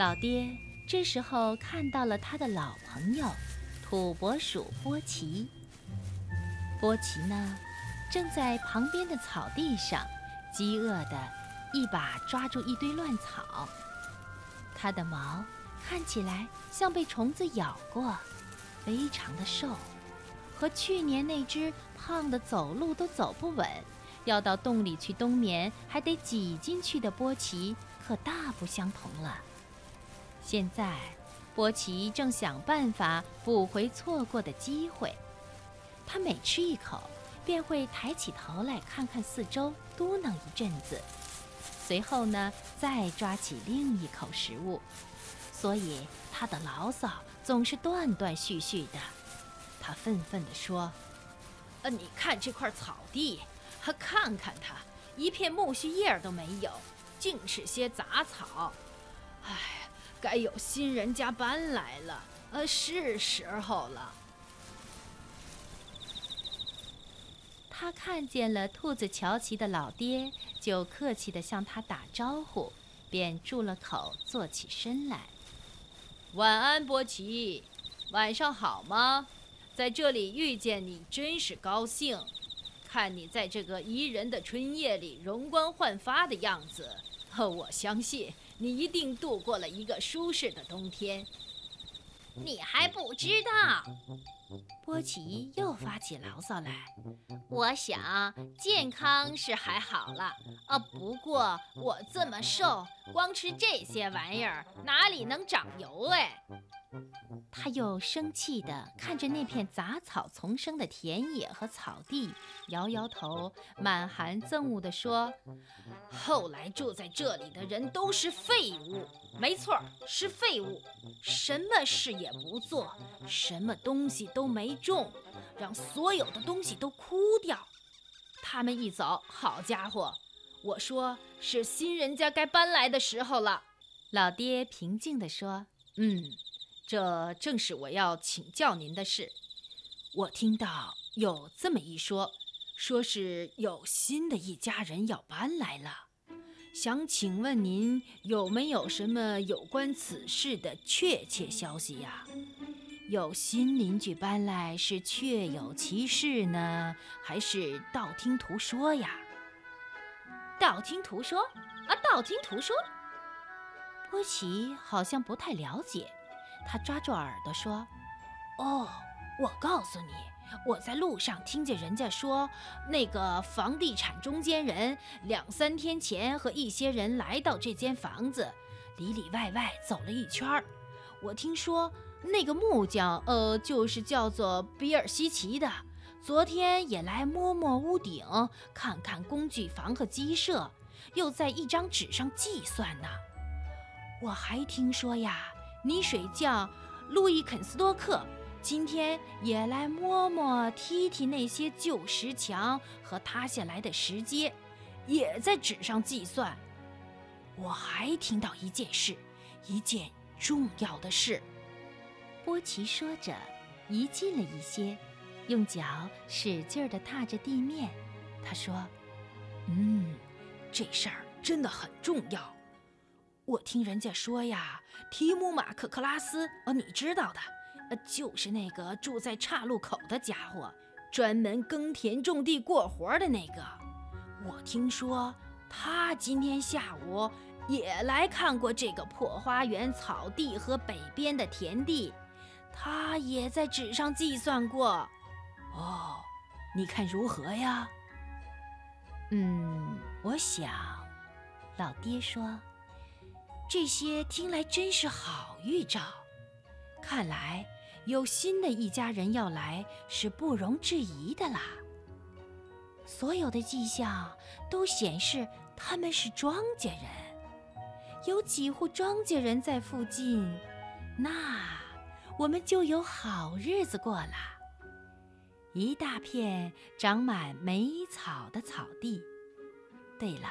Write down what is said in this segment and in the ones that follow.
老爹这时候看到了他的老朋友土拨鼠波奇。波奇呢，正在旁边的草地上，饥饿的一把抓住一堆乱草。它的毛看起来像被虫子咬过，非常的瘦，和去年那只胖的走路都走不稳。要到洞里去冬眠，还得挤进去的波奇可大不相同了。现在，波奇正想办法补回错过的机会。他每吃一口，便会抬起头来看看四周，嘟囔一阵子，随后呢，再抓起另一口食物。所以他的牢骚总是断断续续的。他愤愤地说：“呃，你看这块草地。”还看看它，一片苜蓿叶都没有，尽是些杂草。唉，该有新人家搬来了，呃，是时候了。他看见了兔子乔奇的老爹，就客气地向他打招呼，便住了口，坐起身来。晚安，波奇，晚上好吗？在这里遇见你，真是高兴。看你在这个宜人的春夜里容光焕发的样子，我相信你一定度过了一个舒适的冬天。你还不知道，波奇又发起牢骚来。我想健康是还好了，啊，不过我这么瘦，光吃这些玩意儿哪里能长油哎？他又生气地看着那片杂草丛生的田野和草地，摇摇头，满含憎恶地说：“后来住在这里的人都是废物，没错，是废物，什么事也不做，什么东西都没种，让所有的东西都枯掉。他们一走，好家伙，我说是新人家该搬来的时候了。”老爹平静地说：“嗯。”这正是我要请教您的事。我听到有这么一说，说是有新的一家人要搬来了，想请问您有没有什么有关此事的确切消息呀？有新邻居搬来是确有其事呢，还是道听途说呀？道听途说啊，道听途说。波奇好像不太了解。他抓住耳朵说：“哦，我告诉你，我在路上听见人家说，那个房地产中间人两三天前和一些人来到这间房子，里里外外走了一圈儿。我听说那个木匠，呃，就是叫做比尔西奇的，昨天也来摸摸屋顶，看看工具房和鸡舍，又在一张纸上计算呢。我还听说呀。”泥水匠路易肯斯多克今天也来摸摸、踢踢那些旧石墙和塌下来的石阶，也在纸上计算。我还听到一件事，一件重要的事。波奇说着，移近了一些，用脚使劲地踏着地面。他说：“嗯，这事儿真的很重要。”我听人家说呀，提姆马克克拉斯，呃，你知道的，呃，就是那个住在岔路口的家伙，专门耕田种地过活的那个。我听说他今天下午也来看过这个破花园草地和北边的田地，他也在纸上计算过。哦，你看如何呀？嗯，我想，老爹说。这些听来真是好预兆，看来有新的一家人要来是不容置疑的啦。所有的迹象都显示他们是庄稼人，有几户庄稼人在附近，那我们就有好日子过了。一大片长满梅草的草地，对了，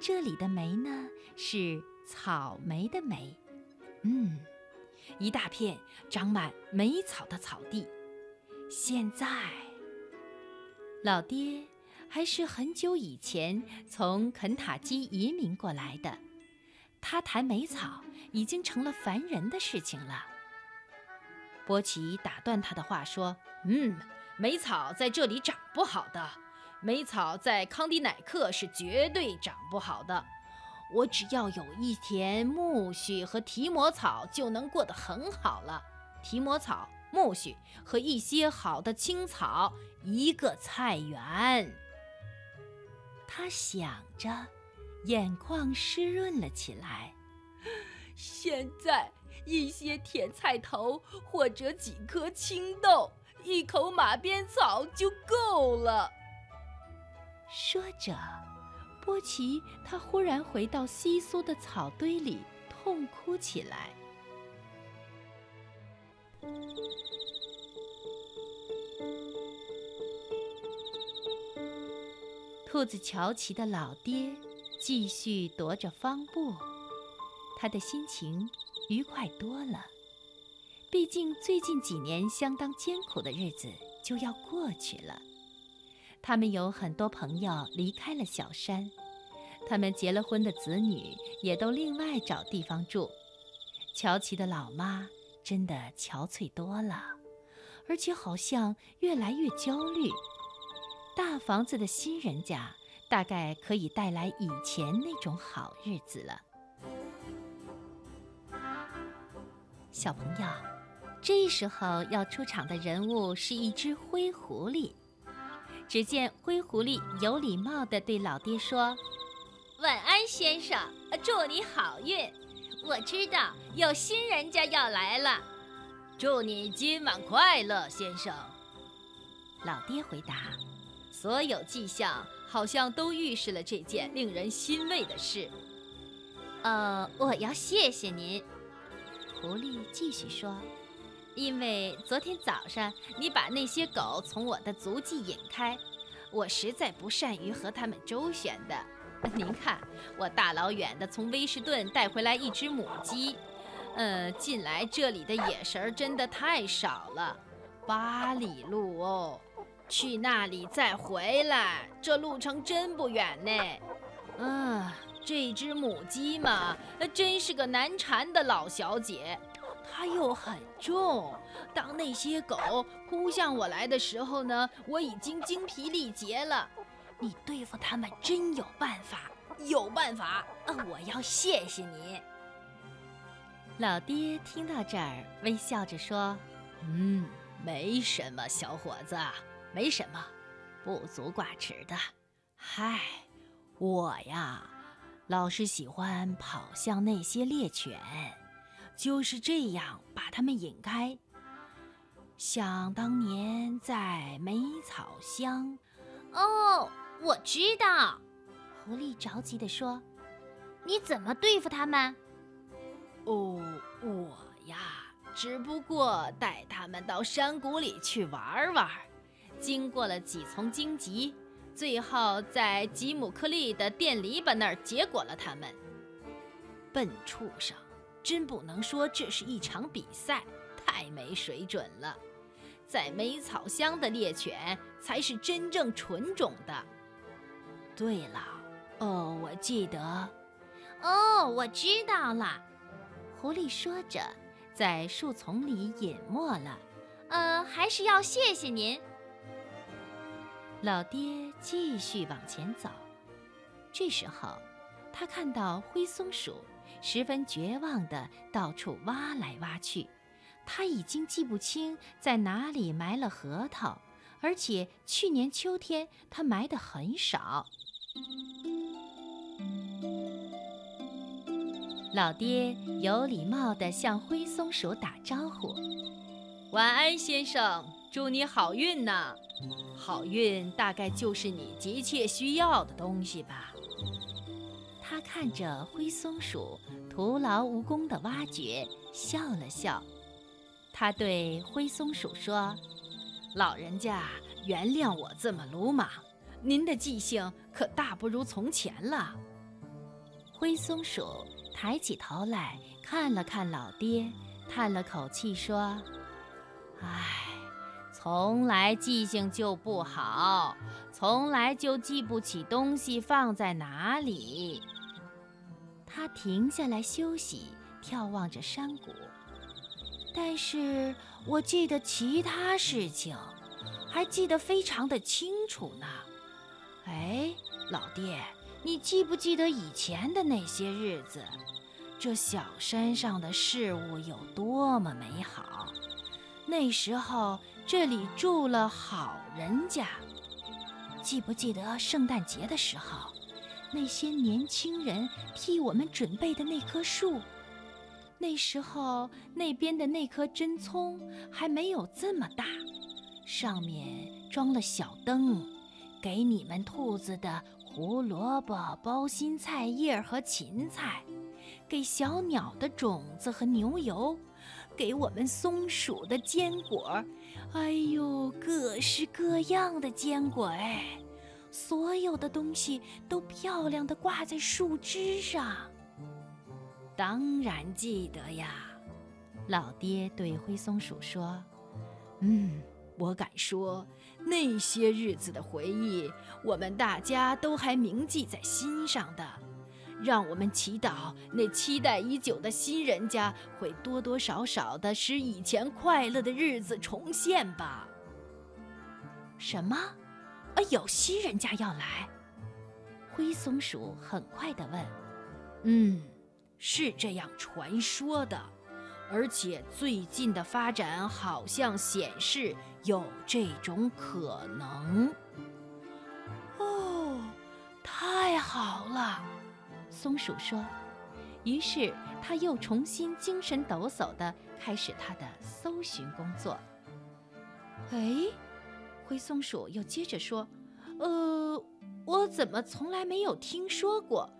这里的梅呢是。草莓的莓，嗯，一大片长满莓草的草地。现在，老爹还是很久以前从肯塔基移民过来的。他谈莓草已经成了烦人的事情了。波奇打断他的话说：“嗯，莓草在这里长不好的，莓草在康迪乃克是绝对长不好的。我只要有一田苜蓿和提摩草，就能过得很好了。提摩草、苜蓿和一些好的青草，一个菜园。”他想着，眼眶湿润了起来。现在。一些甜菜头，或者几颗青豆，一口马鞭草就够了。说着，波奇他忽然回到稀疏的草堆里，痛哭起来。兔子乔奇的老爹继续踱着方步，他的心情。愉快多了，毕竟最近几年相当艰苦的日子就要过去了。他们有很多朋友离开了小山，他们结了婚的子女也都另外找地方住。乔奇的老妈真的憔悴多了，而且好像越来越焦虑。大房子的新人家大概可以带来以前那种好日子了。小朋友，这时候要出场的人物是一只灰狐狸。只见灰狐狸有礼貌地对老爹说：“晚安，先生，祝你好运。我知道有新人家要来了，祝你今晚快乐，先生。”老爹回答：“所有迹象好像都预示了这件令人欣慰的事。呃，我要谢谢您。”狐狸继续说：“因为昨天早上你把那些狗从我的足迹引开，我实在不善于和它们周旋的。您看，我大老远的从威士顿带回来一只母鸡，呃，近来这里的野食真的太少了，八里路哦，去那里再回来，这路程真不远呢。嗯。”这只母鸡嘛，真是个难缠的老小姐，它又很重。当那些狗扑向我来的时候呢，我已经精疲力竭了。你对付它们真有办法，有办法。我要谢谢你。老爹听到这儿，微笑着说：“嗯，没什么，小伙子，没什么，不足挂齿的。嗨，我呀。”老是喜欢跑向那些猎犬，就是这样把他们引开。想当年在梅草乡，哦，我知道。狐狸着急地说：“你怎么对付他们？”哦，我呀，只不过带他们到山谷里去玩玩，经过了几丛荆棘。最后，在吉姆克利的电篱笆那儿结果了他们。笨畜生，真不能说这是一场比赛，太没水准了。在梅草乡的猎犬才是真正纯种的。对了，哦，我记得，哦，我知道了。狐狸说着，在树丛里隐没了。呃，还是要谢谢您。老爹继续往前走，这时候，他看到灰松鼠十分绝望地到处挖来挖去。他已经记不清在哪里埋了核桃，而且去年秋天他埋的很少。老爹有礼貌地向灰松鼠打招呼：“晚安，先生，祝你好运呐！”好运大概就是你急切需要的东西吧。他看着灰松鼠徒劳无功的挖掘，笑了笑。他对灰松鼠说：“老人家，原谅我这么鲁莽。您的记性可大不如从前了。”灰松鼠抬起头来看了看老爹，叹了口气说：“唉。”从来记性就不好，从来就记不起东西放在哪里。他停下来休息，眺望着山谷。但是我记得其他事情，还记得非常的清楚呢。哎，老爹，你记不记得以前的那些日子？这小山上的事物有多么美好！那时候这里住了好人家。记不记得圣诞节的时候，那些年轻人替我们准备的那棵树？那时候那边的那棵真葱还没有这么大，上面装了小灯，给你们兔子的胡萝卜、包心菜叶和芹菜。给小鸟的种子和牛油，给我们松鼠的坚果，哎呦，各式各样的坚果哎！所有的东西都漂亮的挂在树枝上。当然记得呀，老爹对灰松鼠说：“嗯，我敢说，那些日子的回忆，我们大家都还铭记在心上的。”让我们祈祷，那期待已久的新人家会多多少少的使以前快乐的日子重现吧。什么？啊，有新人家要来？灰松鼠很快的问。嗯，是这样传说的，而且最近的发展好像显示有这种可能。哦，太好了！松鼠说：“于是他又重新精神抖擞地开始他的搜寻工作。”哎，灰松鼠又接着说：“呃，我怎么从来没有听说过？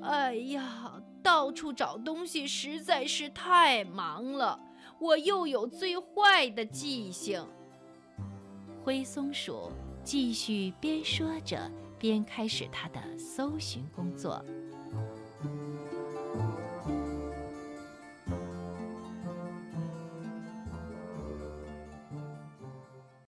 哎呀，到处找东西实在是太忙了，我又有最坏的记性。”灰松鼠继续边说着边开始他的搜寻工作。